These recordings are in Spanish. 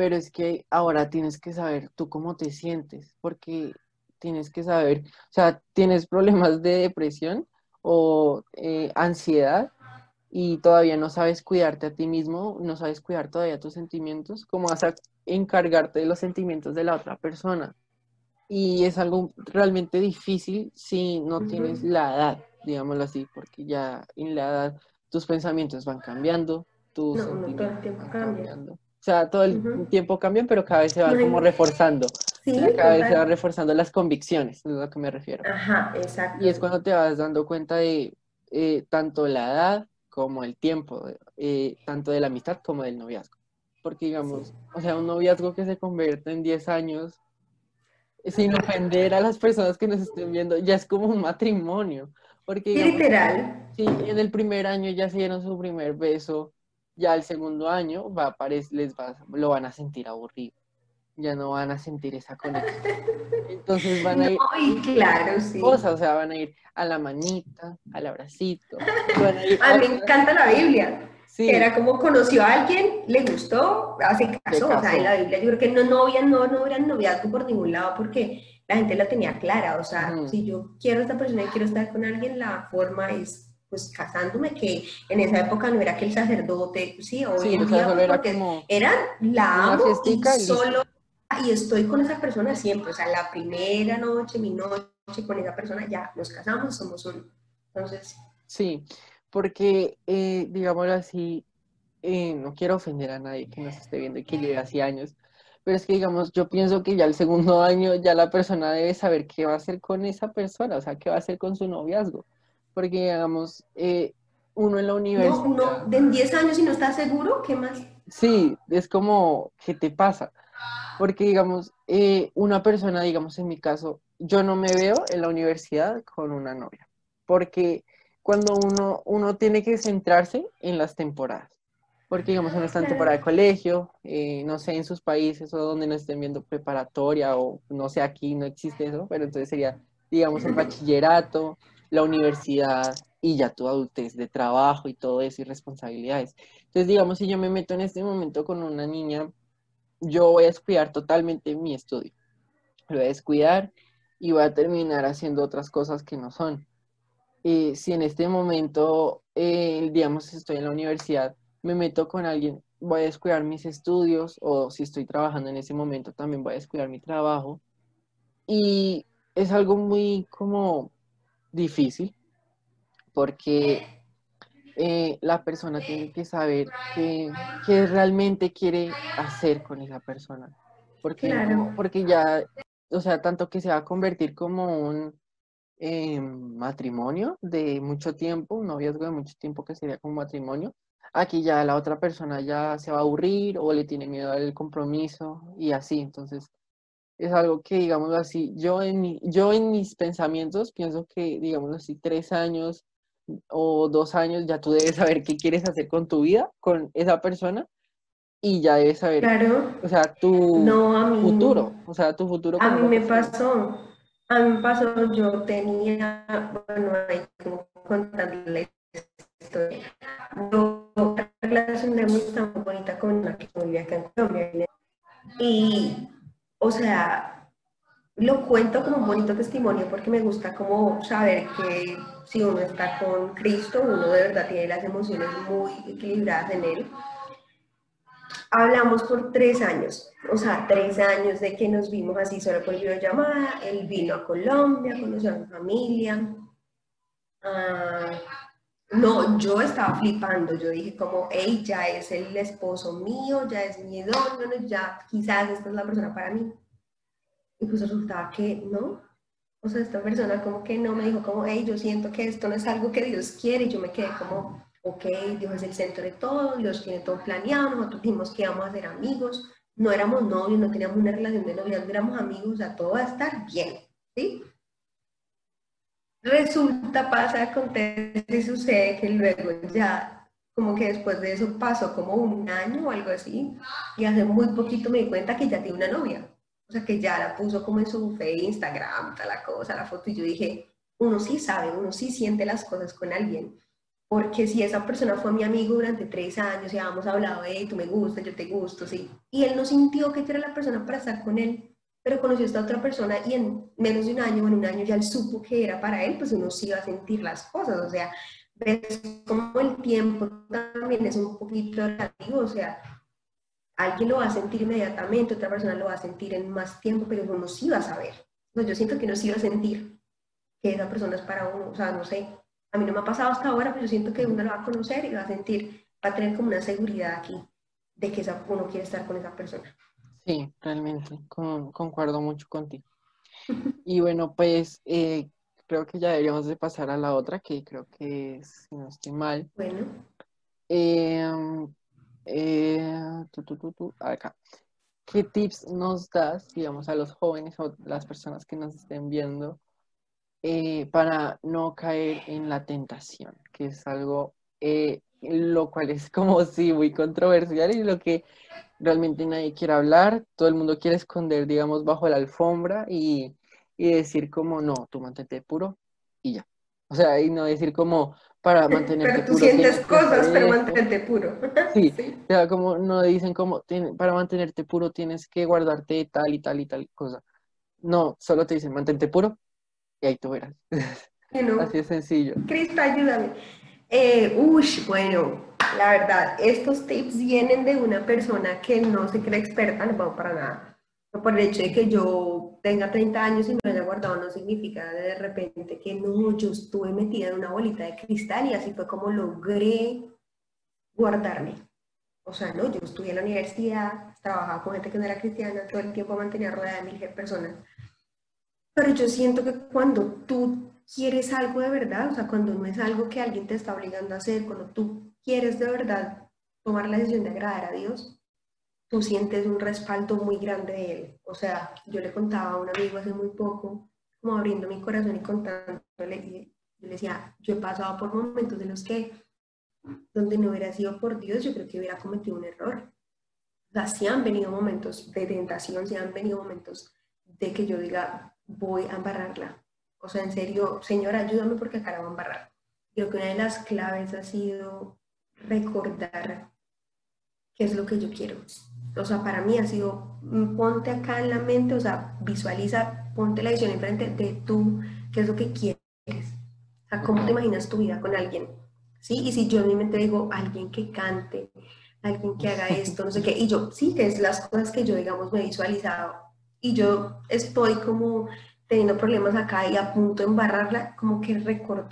pero es que ahora tienes que saber tú cómo te sientes, porque tienes que saber, o sea, tienes problemas de depresión o eh, ansiedad y todavía no sabes cuidarte a ti mismo, no sabes cuidar todavía tus sentimientos, ¿cómo vas a encargarte de los sentimientos de la otra persona? Y es algo realmente difícil si no tienes la edad, digámoslo así, porque ya en la edad tus pensamientos van cambiando, tus No, no, todo el sentimientos tiempo van cambia. cambiando. O sea, todo el Ujú. tiempo cambian, pero cada vez se va No hay- como reforzando. Sí, O sea, cada vez se total. va reforzando las convicciones, es a lo que me refiero. Ajá, exacto. Y es cuando te vas dando cuenta de eh, tanto la edad como el tiempo, eh, tanto de la amistad como del noviazgo. Porque digamos, Sí. o sea, un noviazgo que se convierte en 10 años, eh, sin ofender a las personas que nos estén viendo, ya es como un matrimonio. Porque Sí, digamos, literal. si en el primer año ya se dieron su primer beso, ya el segundo año va a apare- les va, lo van a sentir aburrido. Ya no van a sentir esa conexión. Entonces van a ir No, y claro, sí. cosas, o sea, van a ir a la manita, al abracito, van a ir A mí me encanta la Biblia. sí, era como conoció a alguien, le gustó, hace caso. O sea, en la Biblia yo creo que no novia, no, no noviazgo por ningún lado porque la gente la tenía clara. O sea, si yo quiero a esta persona y quiero estar con alguien, la forma es pues casándome, que en esa época no era que el sacerdote, sí, hoy sí, en o sea, día, solo era como, eran la amo y solo y estoy con esa persona siempre, o sea, la primera noche, mi noche con esa persona, ya nos casamos, somos uno. Entonces, sí, porque, eh, digámoslo así, eh, no quiero ofender a nadie que nos esté viendo y que lleve así años, pero es que, digamos, yo pienso que ya el segundo año ya la persona debe saber qué va a hacer con esa persona, o sea, qué va a hacer con su noviazgo, porque, digamos, eh, uno en la no, universidad... uno de en 10 años y no está seguro, ¿qué más? Sí, es como, ¿qué te pasa? Porque, digamos, eh, una persona, digamos, en mi caso, yo no me veo en la universidad con una novia, porque cuando uno, uno tiene que centrarse en las temporadas, porque, digamos, en temporada de colegio, eh, no sé, en sus países o donde no estén viendo preparatoria o no sé, aquí no existe eso, pero entonces sería, digamos, el bachillerato, la universidad y ya tu adultez de trabajo y todo eso y responsabilidades. Entonces, digamos, si yo me meto en este momento con una niña, yo voy a descuidar totalmente mi estudio. Lo voy a descuidar y voy a terminar haciendo otras cosas que no son. Eh, si en este momento, eh, digamos, estoy en la universidad, me meto con alguien, voy a descuidar mis estudios o si estoy trabajando en ese momento, también voy a descuidar mi trabajo. Y es algo muy como difícil porque eh, la persona tiene que saber qué, qué realmente quiere hacer con esa persona. Porque, Claro. no- porque ya, o sea, tanto que se va a convertir como un eh, matrimonio de mucho tiempo, un noviazgo de mucho tiempo que sería como matrimonio, aquí ya la otra persona ya se va a aburrir o le tiene miedo al compromiso y así. Entonces, es algo que, digamos así, yo en, mi- yo en mis pensamientos pienso que, digamos así, tres años o dos años ya tú debes saber qué quieres hacer con tu vida, con esa persona, y ya debes saber, Claro, o sea, tu no a mí. futuro, o sea, tu futuro A mí me persona. pasó, a mí me pasó, yo tenía, bueno, ahí como contarle historia. Yo una relación de amistad muy bonita con una que vivía acá en Colombia. Y, como un bonito testimonio porque me gusta como saber que si uno está con Cristo, uno de verdad tiene las emociones muy equilibradas en él. Hablamos por tres años, o sea, tres años de que nos vimos así solo por videollamada. Él vino a Colombia, conoció a mi familia. Ah, no, yo estaba flipando. Yo dije como, hey, ya es el esposo mío, ya es mi idóneo, ya quizás esta es la persona para mí. Y pues resultaba que no. O sea, esta persona como que no me dijo como, hey, yo siento que esto no es algo que Dios quiere. Y yo me quedé como, ok, Dios es el centro de todo, Dios tiene todo planeado, nosotros dijimos que íbamos a ser amigos, no éramos novios, no teníamos una relación de noviazgo, éramos amigos, o sea, todo va a estar bien, ¿sí? Resulta, pasa, acontece y sucede que luego ya, como que después de eso pasó como un año o algo así, y hace muy poquito me di cuenta que ya tiene una novia, o sea, que ya la puso como en su fe, Instagram, tal la cosa, la foto, y yo dije, uno sí sabe, uno sí siente las cosas con alguien. Porque si esa persona fue mi amigo durante tres años y habíamos hablado de, tú me gustas, yo te gusto, sí, y él no sintió que tú eras la persona para estar con él, pero conoció a esta otra persona y en menos de un año, en un año ya él supo que era para él, pues uno sí iba a sentir las cosas, o sea, ves como el tiempo también es un poquito relativo, o sea, alguien lo va a sentir inmediatamente, otra persona lo va a sentir en más tiempo, pero uno sí va a saber. Pues yo siento que uno sí va a sentir que esa persona es para uno, o sea, no sé, a mí no me ha pasado hasta ahora, pero yo siento que uno lo va a conocer y va a sentir, va a tener como una seguridad aquí de que esa, uno quiere estar con esa persona. Sí, realmente, concuerdo mucho contigo. Y bueno, pues eh, creo que ya deberíamos de pasar a la otra, que creo que si no estoy mal. Bueno. Em, eh, acá. ¿Qué tips nos das, digamos, a los jóvenes o las personas que nos estén viendo eh, para no caer en la tentación? Que es algo, lo cual es como sí muy controversial y lo que realmente nadie quiere hablar, todo el mundo quiere esconder, digamos, bajo la alfombra y, decir como, no, tú mantente puro y ya. O sea, y no decir como, para mantenerte puro. Pero tú sientes cosas, pero mantente puro. Sí, o sea, como no dicen como, para mantenerte puro tienes que guardarte tal y tal y tal cosa. No, solo te dicen, mantente puro y ahí tú verás. Así es sencillo. Cristo, ayúdame. Eh, uy, bueno, la verdad, estos tips vienen de una persona que no se cree experta, no puedo para nada. Por el hecho de que yo tenga 30 años y me haya guardado no significa de repente que no, yo estuve metida en una bolita de cristal y así fue como logré guardarme. O sea, no, yo estudié en la universidad, trabajaba con gente que no era cristiana, todo el tiempo mantenía rodeada de mil personas. Pero yo siento que cuando tú quieres algo de verdad, o sea, cuando no es algo que alguien te está obligando a hacer, cuando tú quieres de verdad tomar la decisión de agradar a Dios, tú sientes un respaldo muy grande de Él. O sea, yo le contaba a un amigo hace muy poco, como abriendo mi corazón y contándole, yo le decía, yo he pasado por momentos en los que, donde no hubiera sido por Dios, yo creo que hubiera cometido un error. O sea, sí han venido momentos de tentación, sí han venido momentos de que yo diga, voy a embarrarla, o sea, en serio, Señor, ayúdame porque acá la van a embarrar. Creo que una de las claves ha sido recordar es lo que yo quiero. O sea, para mí ha sido, mm, ponte acá en la mente, o sea, visualiza, ponte la visión enfrente de tú, qué es lo que quieres. O sea, ¿cómo te imaginas tu vida con alguien? ¿Sí? Y si yo en mi mente digo, alguien que cante, alguien que haga esto, no sé qué, y yo, sí, que es las cosas que yo, digamos, me he visualizado. Y yo estoy como teniendo problemas acá y a punto de embarrarla, como que,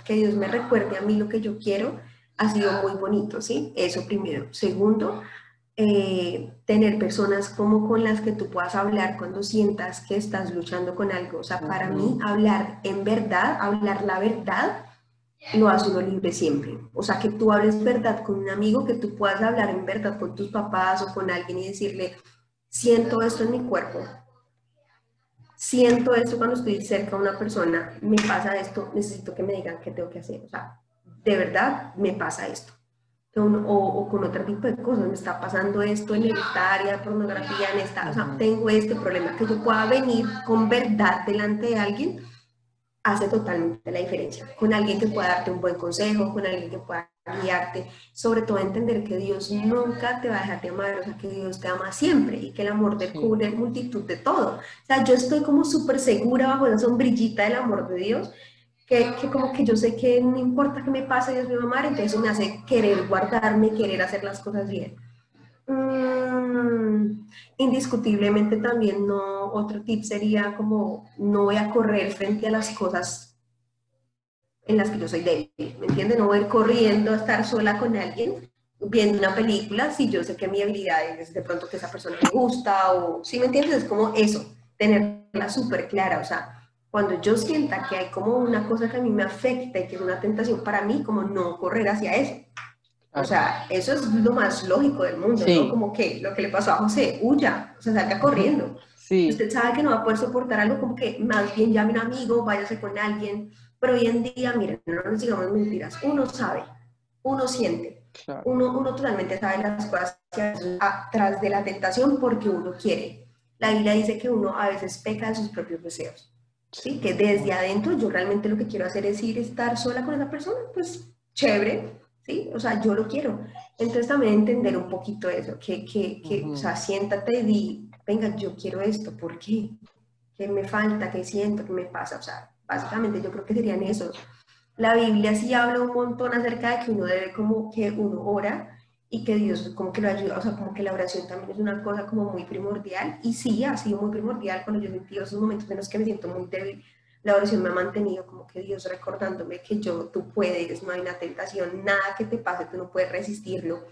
que Dios me recuerde a mí lo que yo quiero, ha sido muy bonito, ¿sí? Eso primero. Segundo, eh, tener personas como con las que tú puedas hablar cuando sientas que estás luchando con algo. O sea, para mí hablar en verdad, hablar la verdad, lo hace uno libre siempre. O sea, que tú hables verdad con un amigo, que tú puedas hablar en verdad con tus papás o con alguien y decirle, siento esto en mi cuerpo, siento esto cuando estoy cerca de una persona, me pasa esto, necesito que me digan qué tengo que hacer. O sea, de verdad me pasa esto. O, o, con otro tipo de cosas, me está pasando esto en de pornografía, en esta, o sea, tengo este problema, que yo pueda venir con verdad delante de alguien, hace totalmente la diferencia. Con alguien que pueda darte un buen consejo, con alguien que pueda guiarte, sobre todo entender que Dios nunca te va a dejar de amar, o sea, que Dios te ama siempre y que el amor te cubre multitud de todo. O sea, yo estoy como súper segura bajo esa sombrillita del amor de Dios, que, que, como que yo sé que no importa que me pase, Dios me va a amar, entonces me hace querer guardarme, querer hacer las cosas bien. Mm, indiscutiblemente también no, otro tip sería como no voy a correr frente a las cosas en las que yo soy débil, ¿me entiendes? No voy corriendo a estar sola con alguien viendo una película si yo sé que mi habilidad es de pronto que esa persona me gusta o, ¿sí me entiendes? Es como eso, tenerla súper clara, o sea, cuando yo sienta que hay como una cosa que a mí me afecta y que es una tentación para mí, como no correr hacia eso. O sea, eso es lo más lógico del mundo, ¿no? Como que lo que le pasó a José, huya, o sea, salga corriendo. Sí. Usted sabe que no va a poder soportar algo, como que más bien llame a un amigo, váyase con alguien, pero hoy en día, miren, no nos digamos mentiras, uno sabe, uno siente, uno, uno totalmente sabe las cosas atrás de la tentación porque uno quiere. La Biblia dice que uno a veces peca de sus propios deseos. ¿Sí? Que desde adentro yo realmente lo que quiero hacer es ir a estar sola con esa persona, pues chévere, ¿sí? O sea, yo lo quiero. Entonces también entender un poquito eso, que, que, que o sea, siéntate y di, venga, yo quiero esto, ¿por qué? ¿Qué me falta? ¿Qué siento? ¿Qué me pasa? O sea, básicamente yo creo que serían esos. La Biblia sí habla un montón acerca de que uno debe como que uno ora y que Dios como que lo ayuda, o sea, como que la oración también es una cosa como muy primordial y sí, ha sido muy primordial cuando yo sentí esos momentos en los que me siento muy débil, la oración me ha mantenido como que Dios recordándome que yo, tú puedes, no hay una tentación, nada que te pase, tú no puedes resistirlo.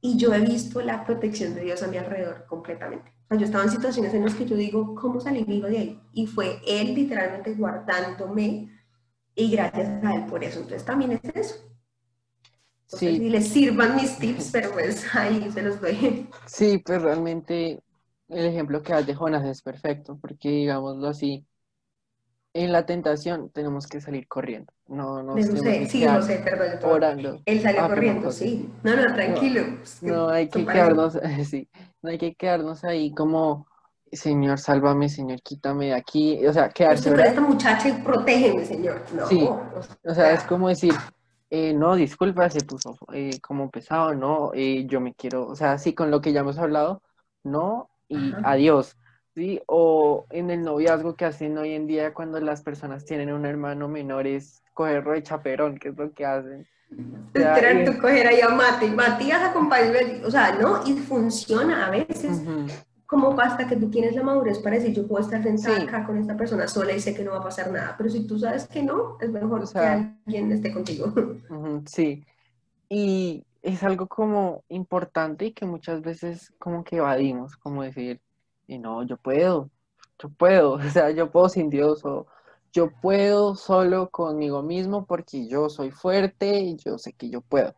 Y yo he visto la protección de Dios a mi alrededor completamente. O sea, yo estaba en situaciones en las que yo digo, ¿cómo salí vivo de ahí? Y fue Él literalmente guardándome y gracias a Él por eso. Entonces también es eso. Sí. si les sirvan mis tips, pero pues ahí se los doy. Sí, pues realmente el ejemplo que das de Jonas es perfecto, porque digámoslo así, en la tentación tenemos que salir corriendo. No, no sé, sí, no sé, perdón. Orando. Él salió ah, corriendo, sí. No, no, tranquilo. No, hay que quedarnos, sí, no hay que quedarnos ahí como, Señor, sálvame, Señor, quítame de aquí. O sea, quedarse. Pero esta muchacha y protégeme, Señor. No, sí, o sea, es como decir, eh, no, disculpa, se puso eh, como pesado, no, eh, yo me quiero, o sea, sí, con lo que ya hemos hablado, no, y adiós. ¿sí? O en el noviazgo que hacen hoy en día cuando las personas tienen un hermano menor es cogerlo de chaperón, que es lo que hacen. Esperar tú coger ahí a Mati, Matías acompañarme, o sea, ¿no? Y funciona a veces. Como basta que tú tienes la madurez para decir, yo puedo estar sentada acá con esta persona sola y sé que no va a pasar nada, pero si tú sabes que no, es mejor que alguien esté contigo. sí, y es algo como importante y que muchas veces como que evadimos, como decir, y no, yo puedo, yo puedo, o sea, yo puedo sin Dios o yo puedo solo conmigo mismo porque yo soy fuerte y yo sé que yo puedo.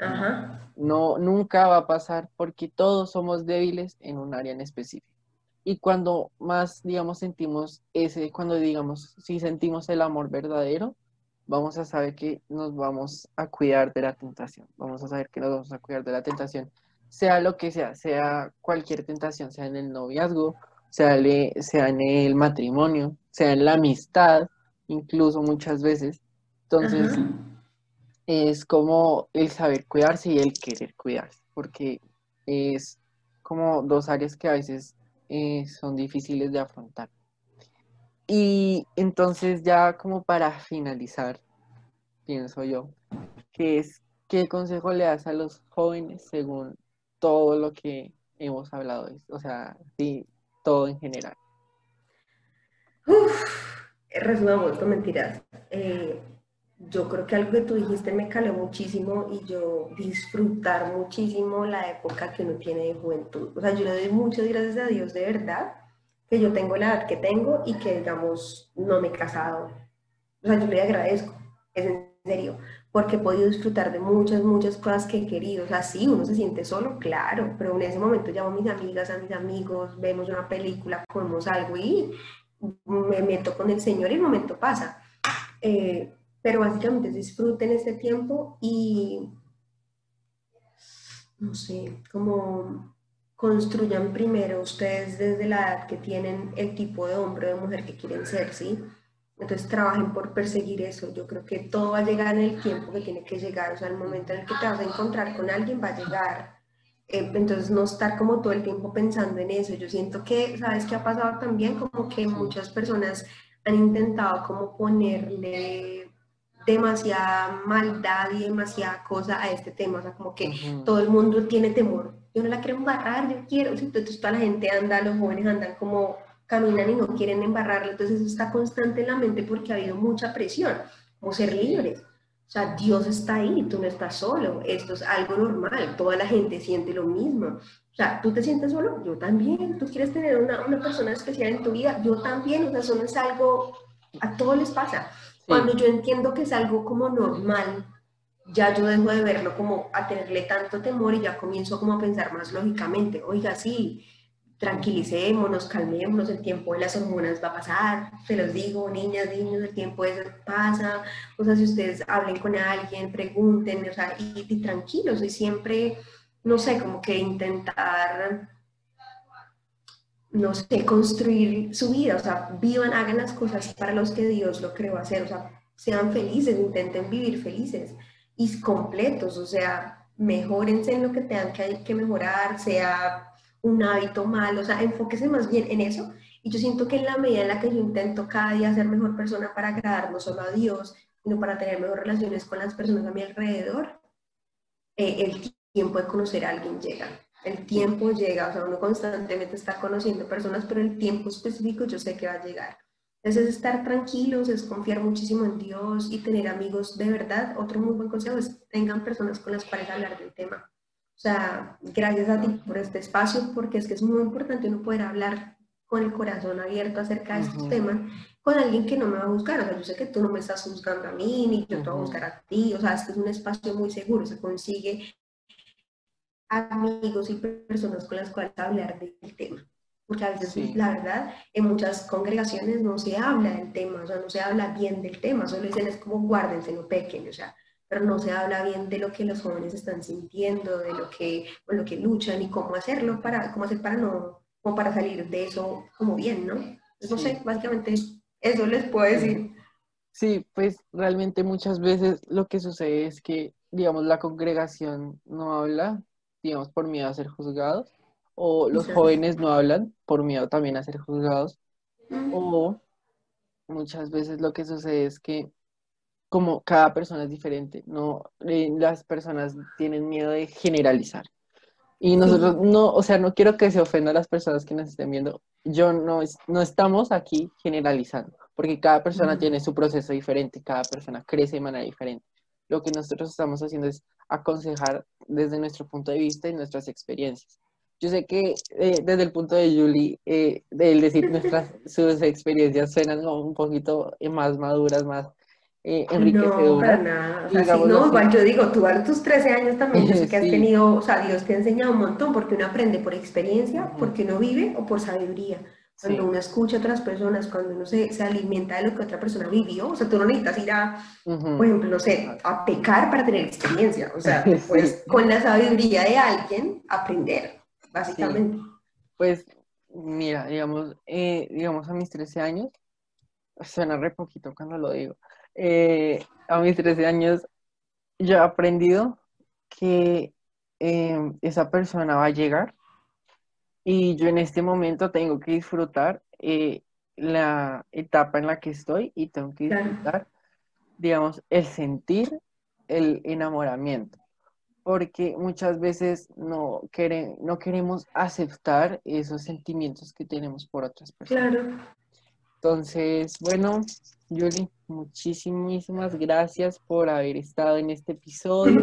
Ajá. No, nunca va a pasar porque todos somos débiles en un área en específico. Y cuando más, digamos, sentimos ese, cuando digamos, si sentimos el amor verdadero, vamos a saber que nos vamos a cuidar de la tentación. Vamos a saber que nos vamos a cuidar de la tentación sea lo que sea, sea cualquier tentación, sea en el noviazgo, sea, sea en el matrimonio, sea en la amistad, incluso muchas veces. Entonces, es como el saber cuidarse y el querer cuidarse, porque es como dos áreas que a veces eh, son difíciles de afrontar. Y entonces ya como para finalizar, pienso yo, que es, ¿qué consejo le das a los jóvenes según todo lo que hemos hablado, o sea, sí, todo en general. Uf, resumamos, mentiras. Eh, yo creo que algo que tú dijiste me caló muchísimo y yo disfrutar muchísimo la época que uno tiene de juventud. O sea, yo le doy muchas gracias a Dios de verdad que yo tengo la edad que tengo y que, digamos, no me he casado. O sea, yo le agradezco, es en serio, porque he podido disfrutar de muchas, muchas cosas que he querido. O sea, sí, uno se siente solo, claro, pero en ese momento llamo a mis amigas, a mis amigos, vemos una película, comemos algo y me meto con el Señor y el momento pasa. Eh, pero básicamente disfruten este tiempo y, no sé, como construyan primero ustedes desde la edad que tienen el tipo de hombre o de mujer que quieren ser, ¿sí? Entonces trabajen por perseguir eso. Yo creo que todo va a llegar en el tiempo que tiene que llegar. O sea, el momento en el que te vas a encontrar con alguien va a llegar. Eh, entonces no estar como todo el tiempo pensando en eso. Yo siento que, ¿sabes qué ha pasado también? Como que muchas personas han intentado como ponerle demasiada maldad y demasiada cosa a este tema. O sea, como que todo el mundo tiene temor. Yo no la quiero embarrar, yo quiero. Entonces toda la gente anda, los jóvenes andan como caminan y no quieren embarrarlo, entonces eso está constante en la mente porque ha habido mucha presión, como ser libres. O sea, Dios está ahí, tú no estás solo, esto es algo normal, toda la gente siente lo mismo. O sea, tú te sientes solo, yo también, tú quieres tener una, una persona especial en tu vida, yo también, o sea, eso no es algo, a todos les pasa. Cuando yo entiendo que es algo como normal, ya yo dejo de verlo como a tenerle tanto temor y ya comienzo como a pensar más lógicamente, oiga, sí, tranquilicémonos, calmémonos, el tiempo de las hormonas va a pasar, se los digo, niñas, niños, el tiempo de eso pasa, o sea, si ustedes hablen con alguien, pregunten, o sea, y, tranquilos, y siempre, no sé, como que intentar, no sé, construir su vida, o sea, vivan, hagan las cosas para los que Dios lo creó hacer, o sea, sean felices, intenten vivir felices, y completos, o sea, mejórense en lo que tengan que, mejorar, sea un hábito malo, o sea, enfóquese más bien en eso. Y yo siento que en la medida en la que yo intento cada día ser mejor persona para agradar no solo a Dios, sino para tener mejores relaciones con las personas a mi alrededor, eh, el tiempo de conocer a alguien llega. El tiempo llega, o sea, uno constantemente está conociendo personas, pero el tiempo específico yo sé que va a llegar. Entonces, es estar tranquilos, es confiar muchísimo en Dios y tener amigos de verdad. Otro muy buen consejo es tengan personas con las cuales hablar del tema. O sea, gracias a ti por este espacio, porque es que es muy importante uno poder hablar con el corazón abierto acerca de estos temas con alguien que no me va a buscar. O sea, yo sé que tú no me estás buscando a mí, ni yo te voy a buscar a ti. O sea, este es un espacio muy seguro. Se consigue amigos y personas con las cuales hablar del tema. Porque a veces, la verdad, en muchas congregaciones no se habla del tema, o sea, no se habla bien del tema, solo dicen es como guárdense, no pequeño, o sea, pero no se habla bien de lo que los jóvenes están sintiendo, de lo que, con lo que luchan y cómo hacerlo para, cómo hacer para no, como para salir de eso como bien, ¿no? No sé, básicamente eso les puedo decir. Sí, pues realmente muchas veces lo que sucede es que, digamos, la congregación no habla, digamos, por miedo a ser juzgados, o los jóvenes no hablan por miedo también a ser juzgados, o muchas veces lo que sucede es que como cada persona es diferente, no eh, las personas tienen miedo de generalizar. Y nosotros no, o sea, no quiero que se ofenda a las personas que nos estén viendo. Yo no, no estamos aquí generalizando, porque cada persona tiene su proceso diferente, cada persona crece de manera diferente. Lo que nosotros estamos haciendo es aconsejar desde nuestro punto de vista y nuestras experiencias. Yo sé que eh, desde el punto de Julie, eh, el decir nuestras sus experiencias suenan un poquito más maduras, más eh, No, para nada. O sea, no, igual yo digo, tú a tus 13 años también, yo sé que has tenido, o sea, Dios te ha enseñado un montón, porque uno aprende por experiencia, porque uno vive o por sabiduría. Cuando uno escucha a otras personas, cuando uno se, se, alimenta de lo que otra persona vivió, o sea, tú no necesitas ir a, por ejemplo, no sé, a pecar para tener experiencia, o sea, pues con la sabiduría de alguien aprender, básicamente. Pues, mira, digamos, eh, digamos a mis 13 años, suena re poquito cuando lo digo, eh, a mis 13 años yo he aprendido que em, esa persona va a llegar y yo en este momento tengo que disfrutar eh, la etapa en la que estoy y tengo que disfrutar, digamos, el sentir el enamoramiento. Porque muchas veces no, no queremos aceptar esos sentimientos que tenemos por otras personas. Claro. Entonces, bueno, Yuli, muchísimas gracias por haber estado en este episodio,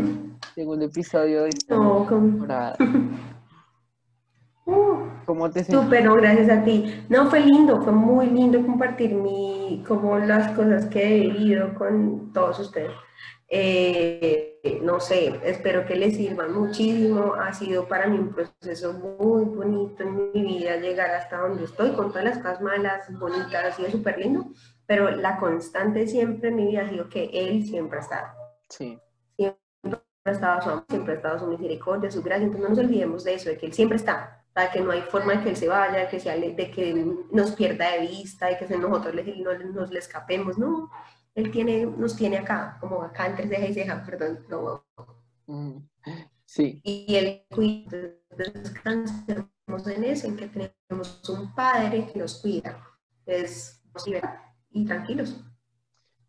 segundo episodio de esta temporada. ¿Cómo te? Súper, gracias a ti. No, fue lindo, fue muy lindo compartir mi, como las cosas que he vivido con todos ustedes. Eh, no sé, espero que les sirva muchísimo. Ha sido para mí un proceso muy bonito en mi vida llegar hasta donde estoy, con todas las cosas malas, bonitas, ha sido súper lindo. Pero la constante siempre en mi vida ha sido que Él siempre ha estado. Sí. Siempre ha estado su amor, siempre ha estado su misericordia, su gracia. Entonces no nos olvidemos de eso, de que Él siempre está para que no hay forma de que él se vaya, de que, sea, de que nos pierda de vista, de que nosotros no, nos le escapemos, no, él tiene, nos tiene acá, como acá entre ceja y ceja, perdón, no. Sí. Y él cuida, descansemos en eso, en que tenemos un padre que nos cuida, es y tranquilos.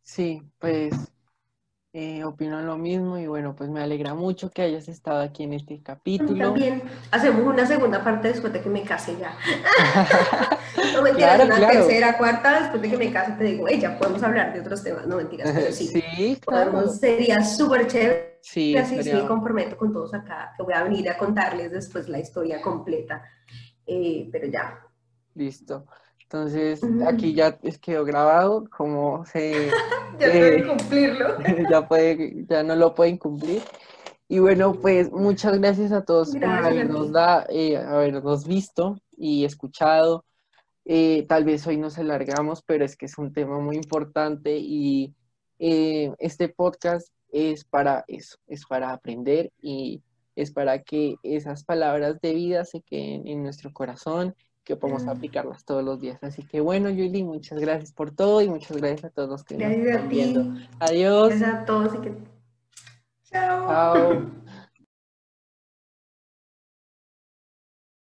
Sí, pues eh, opino lo mismo y bueno, pues me alegra mucho que hayas estado aquí en este capítulo. También hacemos una segunda parte después de que me case ya. no mentiras, una tercera, cuarta, después de que me case te digo, hey, ya podemos hablar de otros temas, no mentiras, pero sí. sí sería súper chévere. Sí, así sí me comprometo con todos acá, que voy a venir a contarles después la historia completa. Eh, pero ya. Listo. Entonces, aquí ya quedó grabado, como se... ya eh, cumplirlo. ya, puede, ya no lo pueden cumplir. Y bueno, pues muchas gracias a todos por habernos, da, eh, habernos visto y escuchado. Eh, tal vez hoy nos alargamos, pero es que es un tema muy importante y este podcast es para eso, es para aprender y es para que esas palabras de vida se queden en nuestro corazón que podemos mm. aplicarlas todos los días. Así que bueno, Yuli, muchas gracias por todo y muchas gracias a todos los que gracias nos están viendo. Adiós. Gracias a todos y que Chao. Chao.